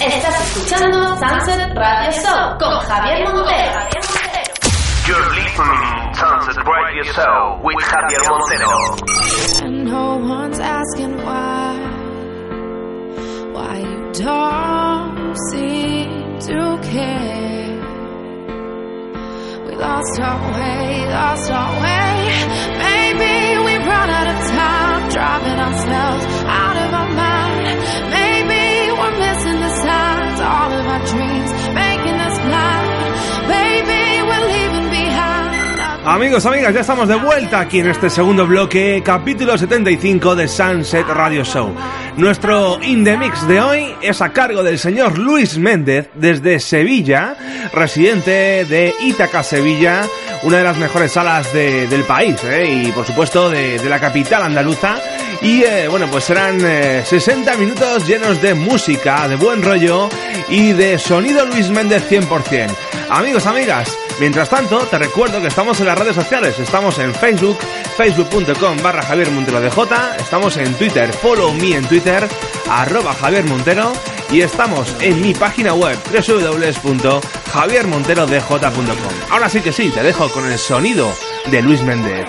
Estás escuchando Sunset Radio Show con Javier Montero. You're listening Sunset Radio Show with Javier Montero. And no one's asking why. Why you don't seem to care. We lost our way, lost our way. Maybe we run out of time, driving ourselves out of our mind. Maybe Amigos, amigas, ya estamos de vuelta aquí en este segundo bloque, capítulo 75 de Sunset Radio Show. Nuestro In The Mix de hoy es a cargo del señor Luis Méndez desde Sevilla, residente de Ítaca, Sevilla, una de las mejores salas de- del país ¿eh? y por supuesto de, la capital andaluza. Y eh, bueno, pues serán eh, 60 minutos llenos de música, de buen rollo y de sonido Luis Méndez 100%. Amigos, amigas, mientras tanto te recuerdo que estamos en las sociales, estamos en Facebook, facebook.com barra Javier Montero DJ, estamos en Twitter, follow me en Twitter, arroba Javier Montero y estamos en mi página web www.javiermonterodj.com. Ahora sí que sí, te dejo con el sonido de Luis Méndez.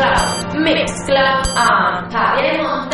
Mixcloud, Mixcloud on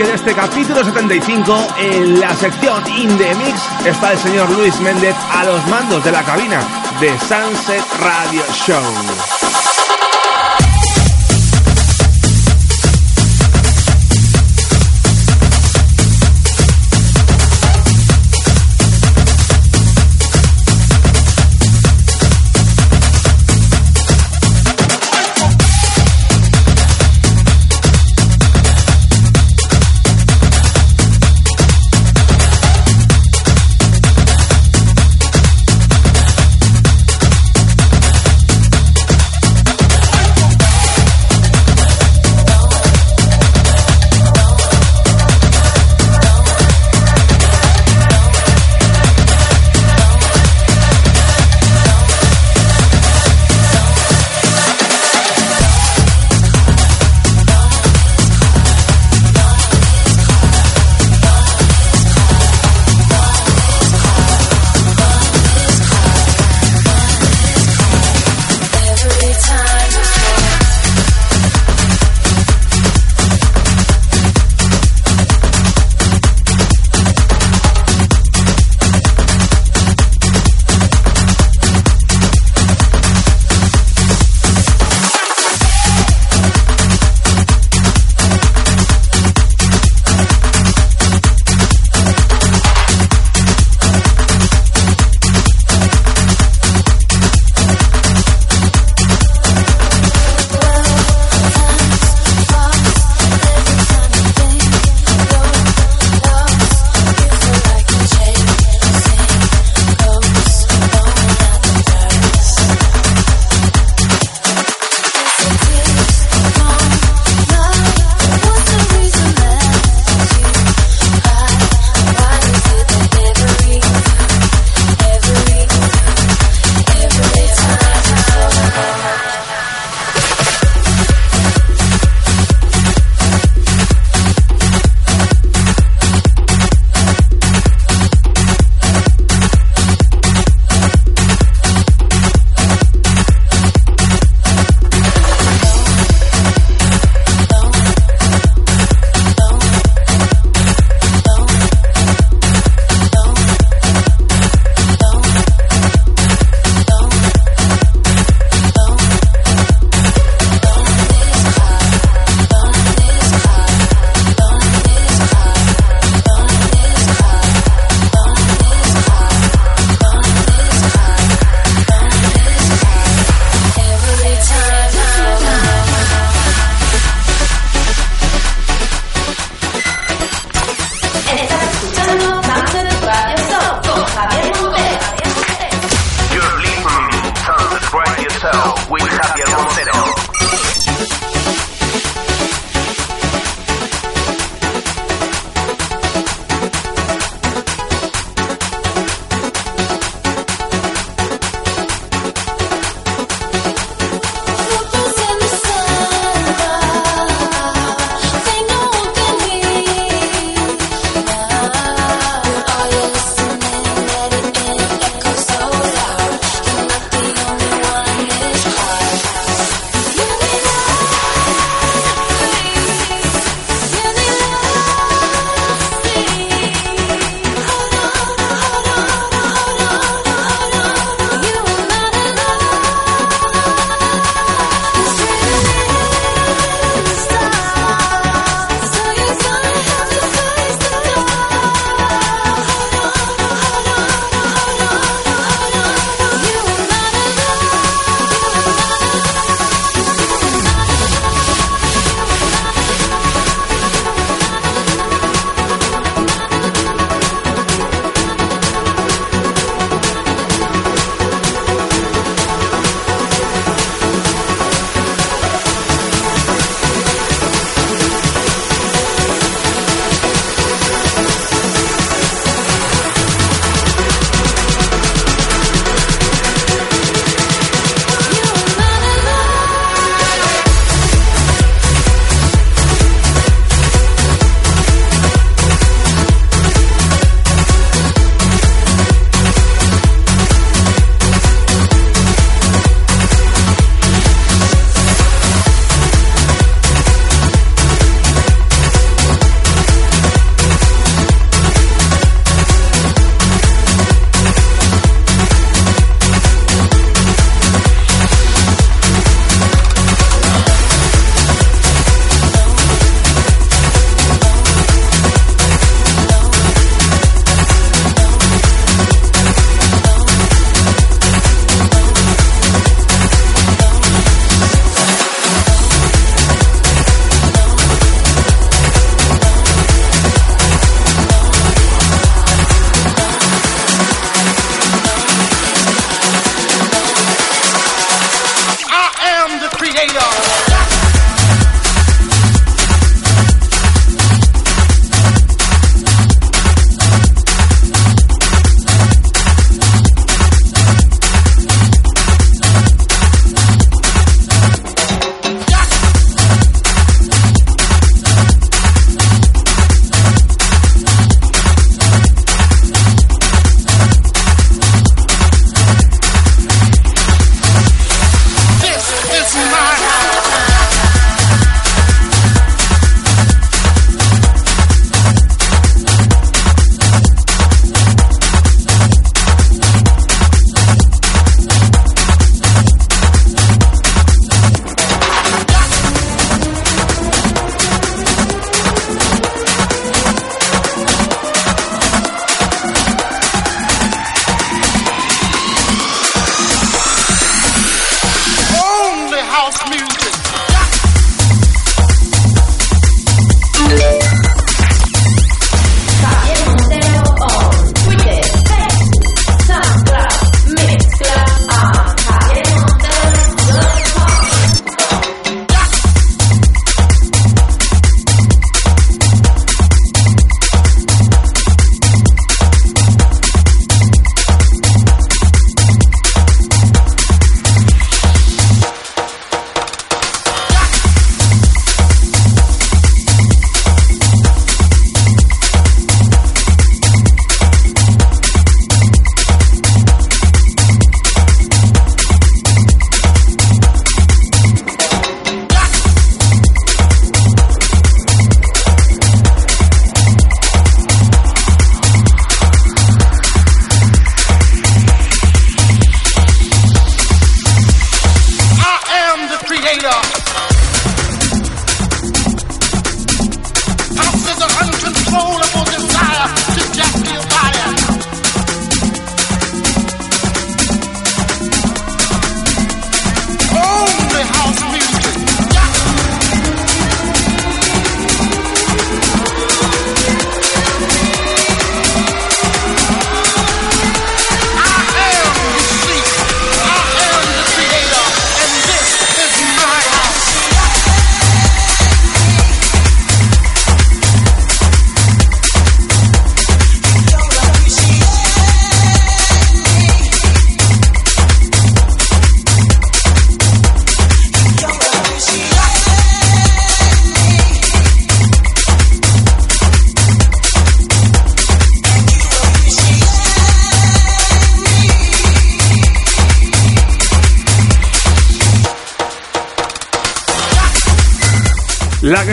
bloque de este capítulo 75, en la sección In Mix, está el señor Luis Méndez a los mandos de la cabina de Sunset Radio Show.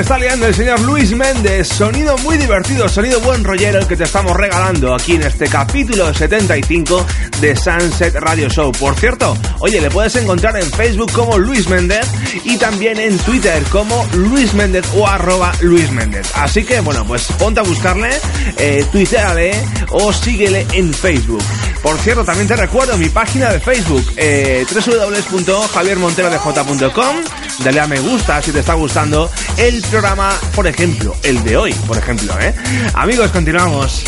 Está liando el señor Luis Méndez. Sonido muy divertido, sonido buen rollero el que te estamos regalando aquí en este capítulo 75 de Sunset Radio Show. Por cierto, oye, le puedes encontrar en Facebook como Luis Méndez y también en Twitter como Luis Méndez o arroba Luis Méndez. Así que, bueno, pues ponte a buscarle, eh, tuiteale o síguele en Facebook. Por cierto, también te recuerdo mi página de Facebook, eh, www.javiermonterodj.com. Dale a me gusta si te está gustando el programa, por ejemplo, el de hoy, por ejemplo, ¿eh? Amigos, continuamos.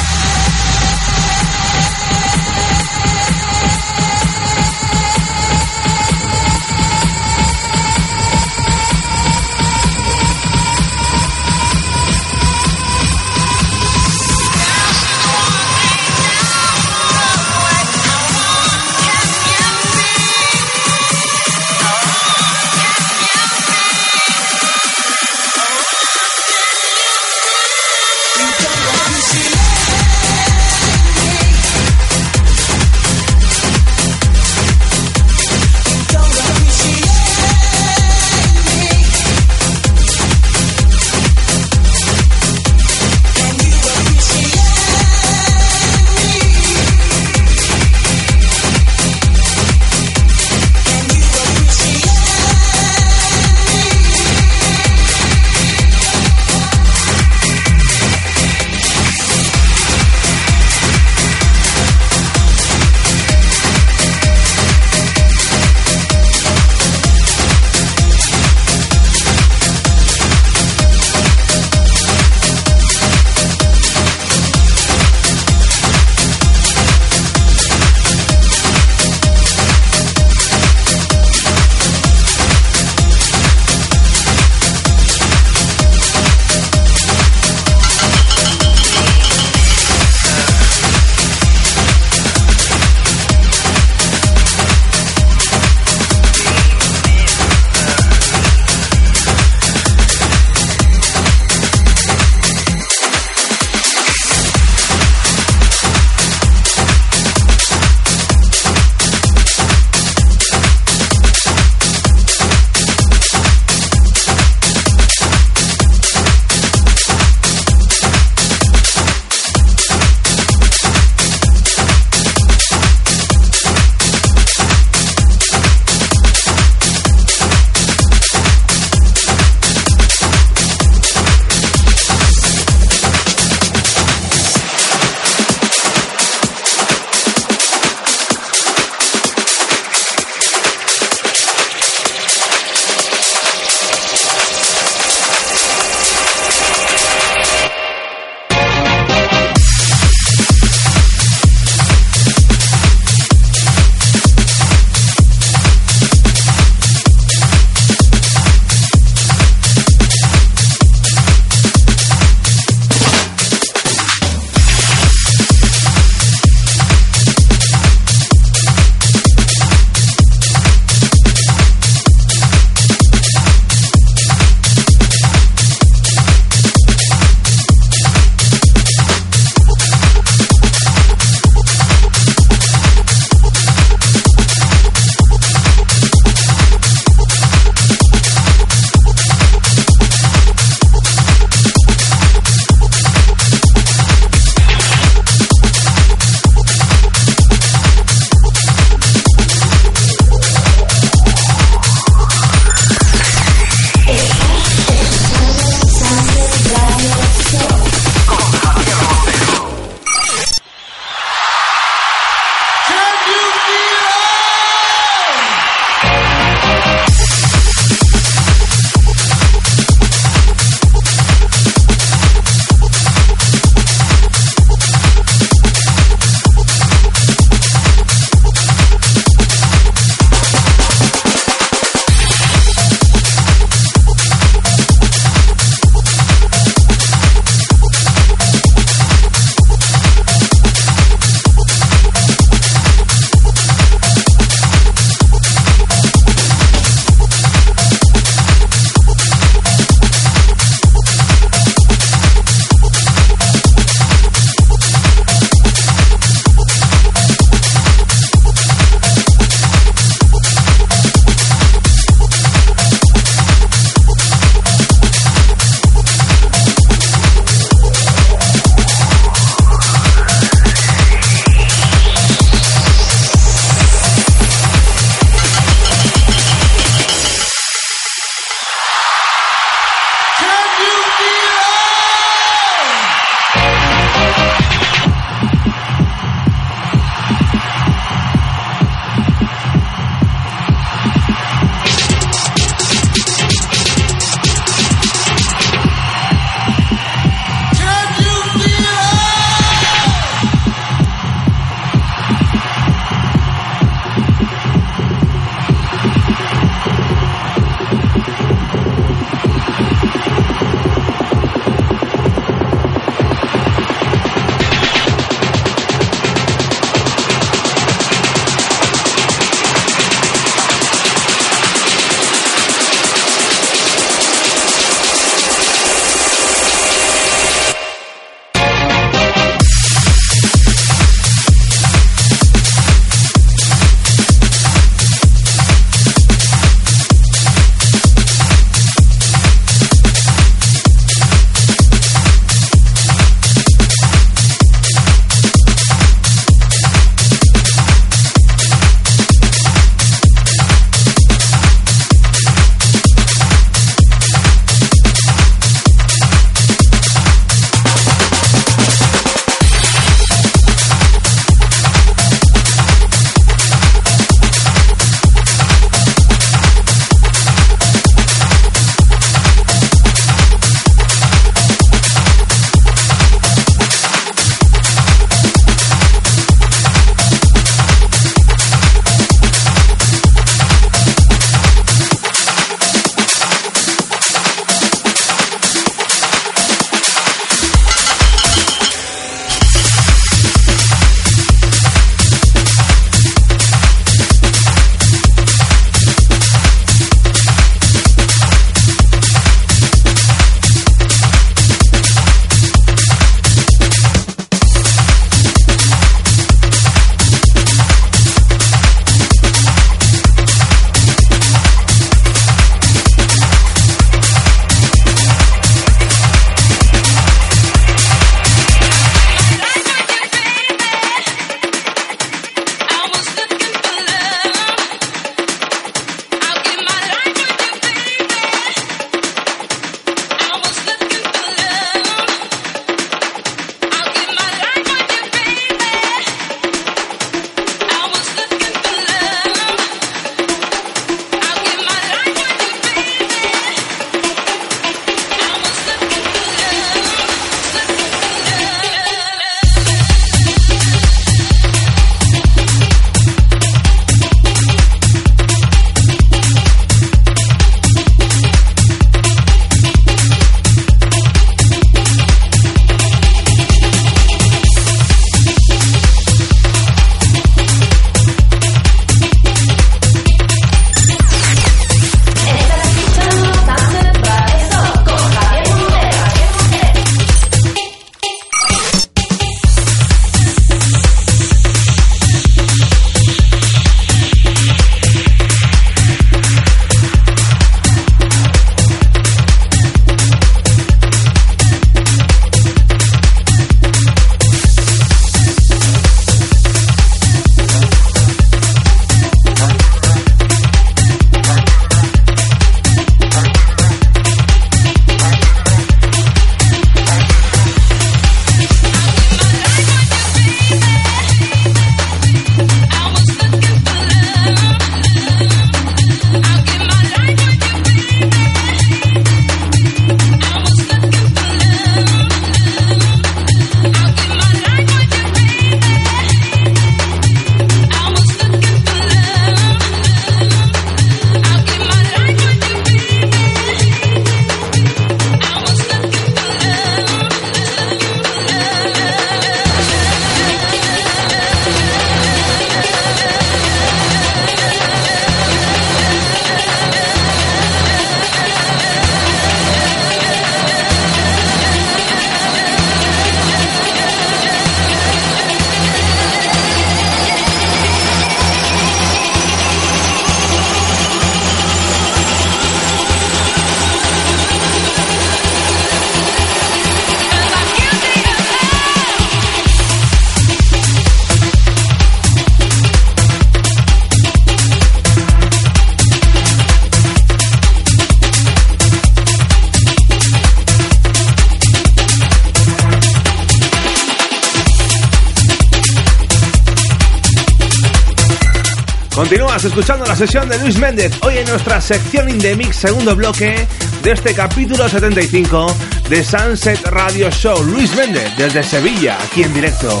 Escuchando la sesión de Luis Méndez, hoy en nuestra sección In The Mix, segundo bloque de este capítulo 75 de Sunset Radio Show. Luis Méndez desde Sevilla, aquí en directo.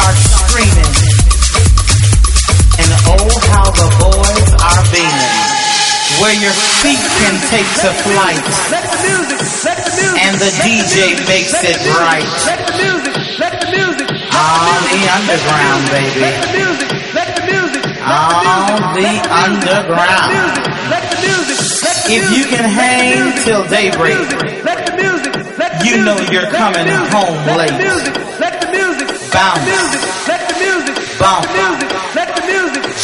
Diva starts screaming. And oh, how the boys are beaming. Where your feet can take to flight. And the DJ makes it right. On the underground, baby. On the underground. If you can hang till daybreak, you know you're coming home late. Bounce, bump,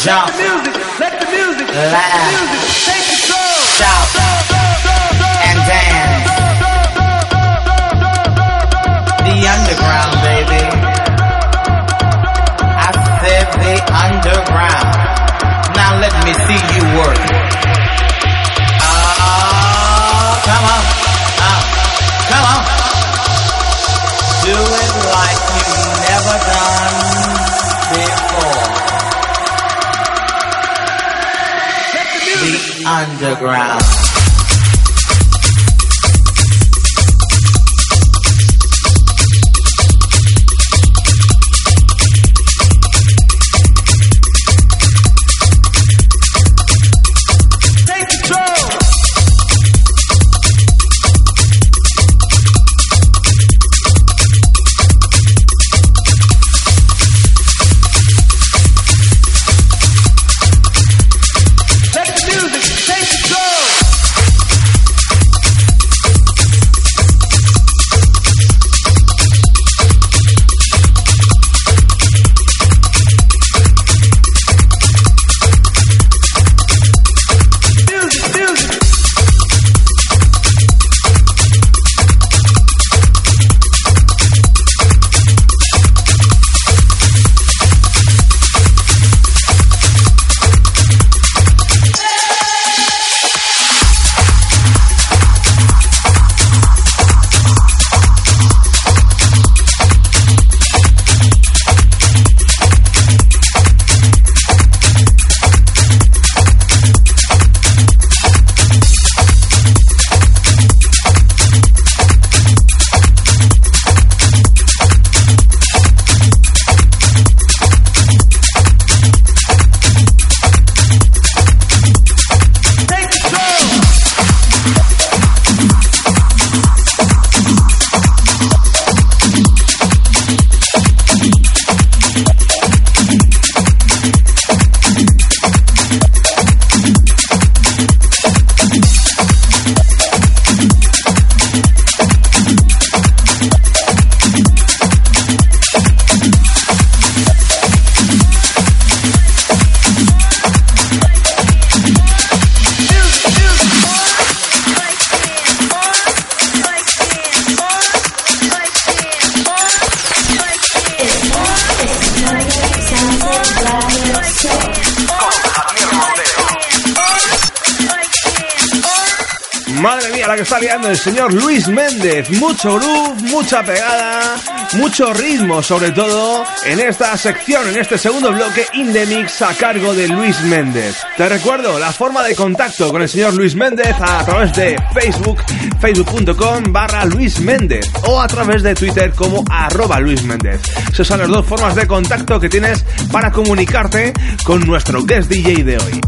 jump, Let the music, laugh, Take control. shout, and dance. The underground, baby. I said the underground. Now let me see you work. Done before. The underground. Mucho groove, mucha pegada, mucho ritmo, sobre todo en esta sección, en este segundo bloque In The Mix a cargo de Luis Méndez. Te recuerdo la forma de contacto con el señor Luis Méndez a través de Facebook, facebook.com barra Luis Méndez o a través de Twitter como arroba Luis Méndez. Esas son las dos formas de contacto que tienes para comunicarte con nuestro guest DJ de hoy.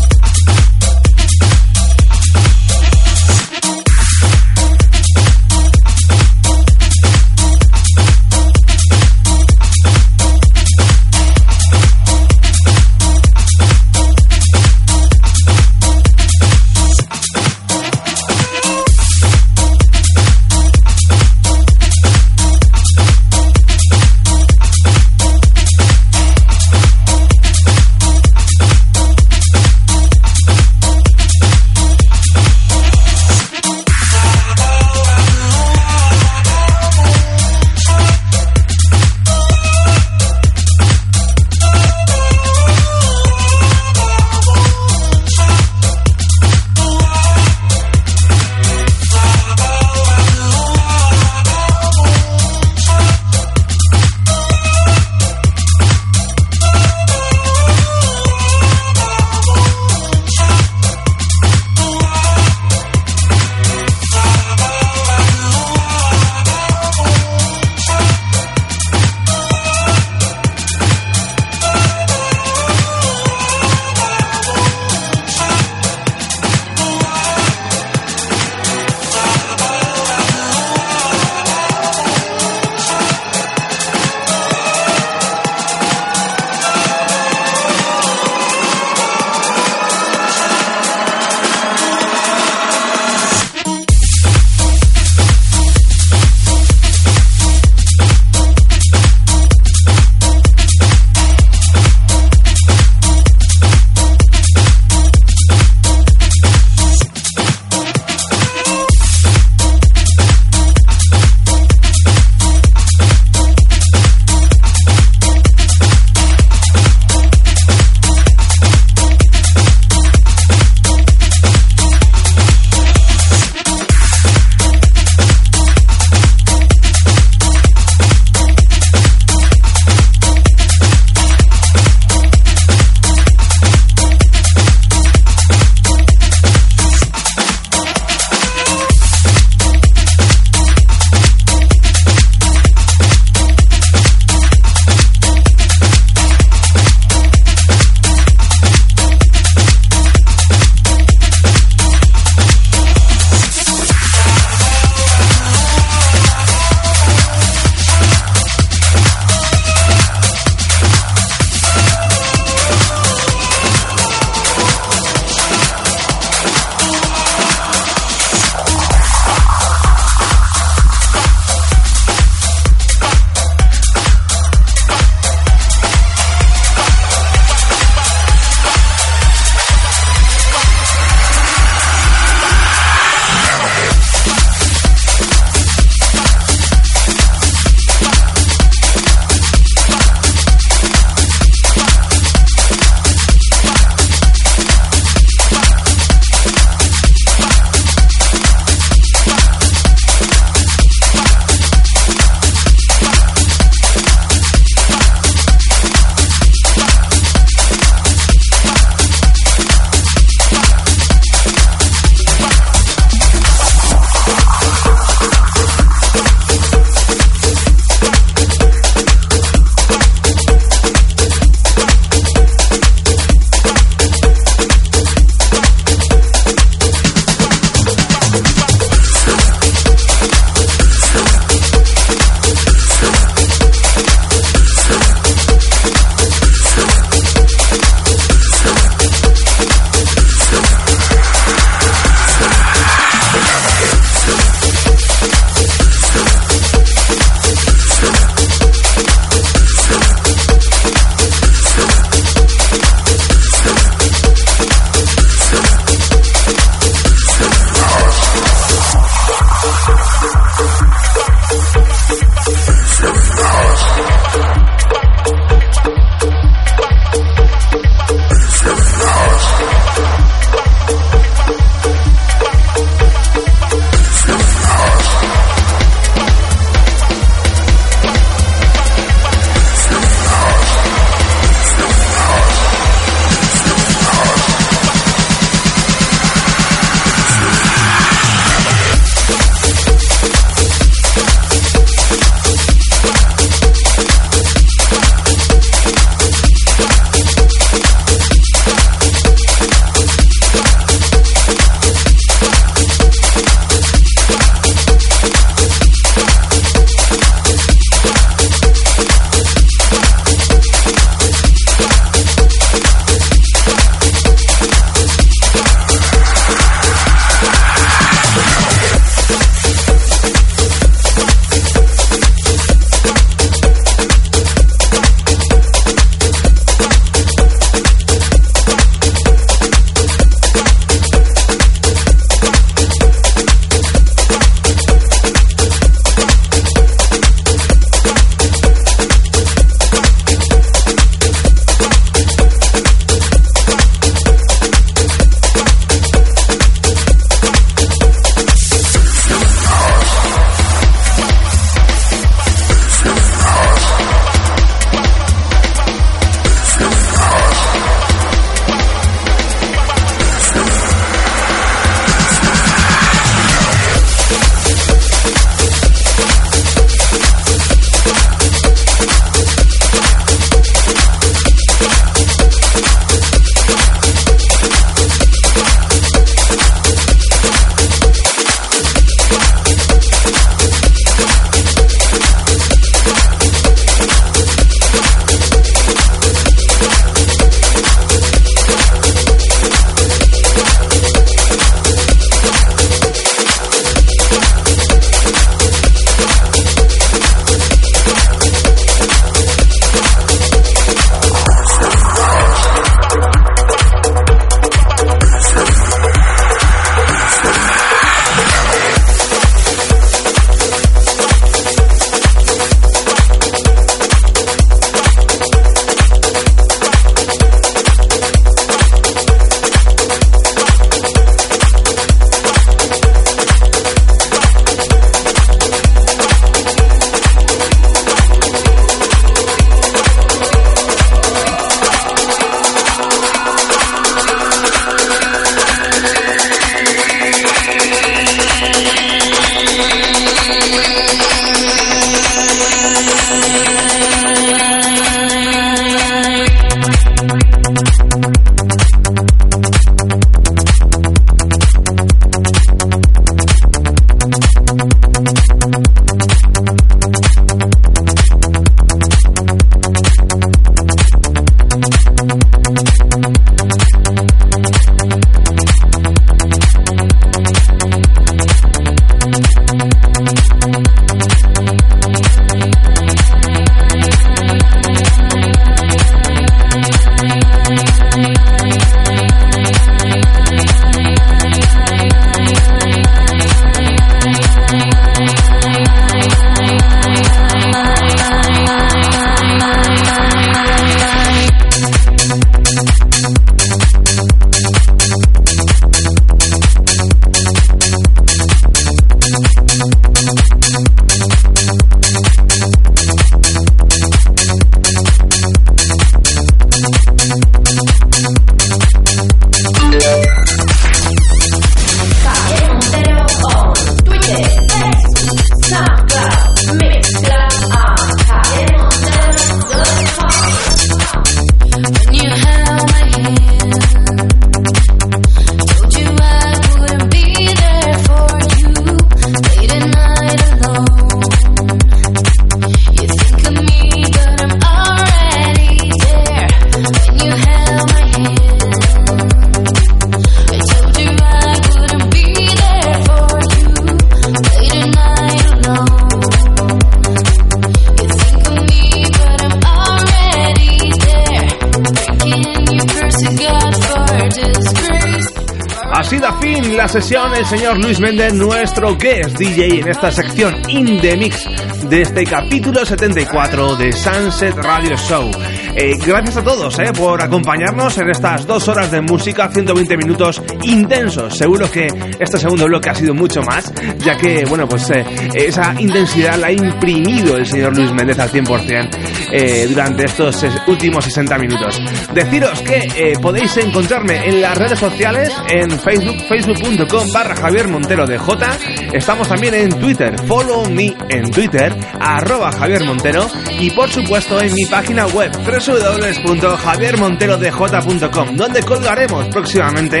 Sesión el señor Luis Méndez, nuestro guest DJ en esta sección In The Mix de este capítulo 74 de Sunset Radio Show. Eh, gracias a todos eh, por acompañarnos en estas dos horas de música, 120 minutos intensos. Seguro que este segundo bloque ha sido mucho más, ya que, bueno, pues eh, esa intensidad la ha imprimido el señor Luis Méndez al 100% eh, durante estos últimos 60 minutos. Deciros que eh, podéis encontrarme en las redes sociales, en Facebook, facebook.com barra Javier Montero de J. Estamos también en Twitter, follow me en Twitter, arroba Javier Montero y por supuesto en mi página web www.javiermonterodj.com donde colgaremos próximamente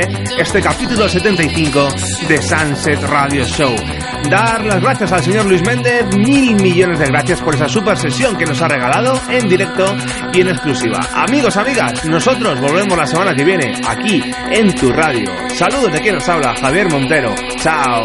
capítulo 75 de Sunset Radio Show. Dar las gracias al señor Luis Méndez, mil millones de gracias por esa super sesión que nos ha regalado en directo y en exclusiva. Amigos, amigas, nosotros volvemos la semana que viene aquí en tu radio. Saludos de quien nos habla, Javier Montero. Chao.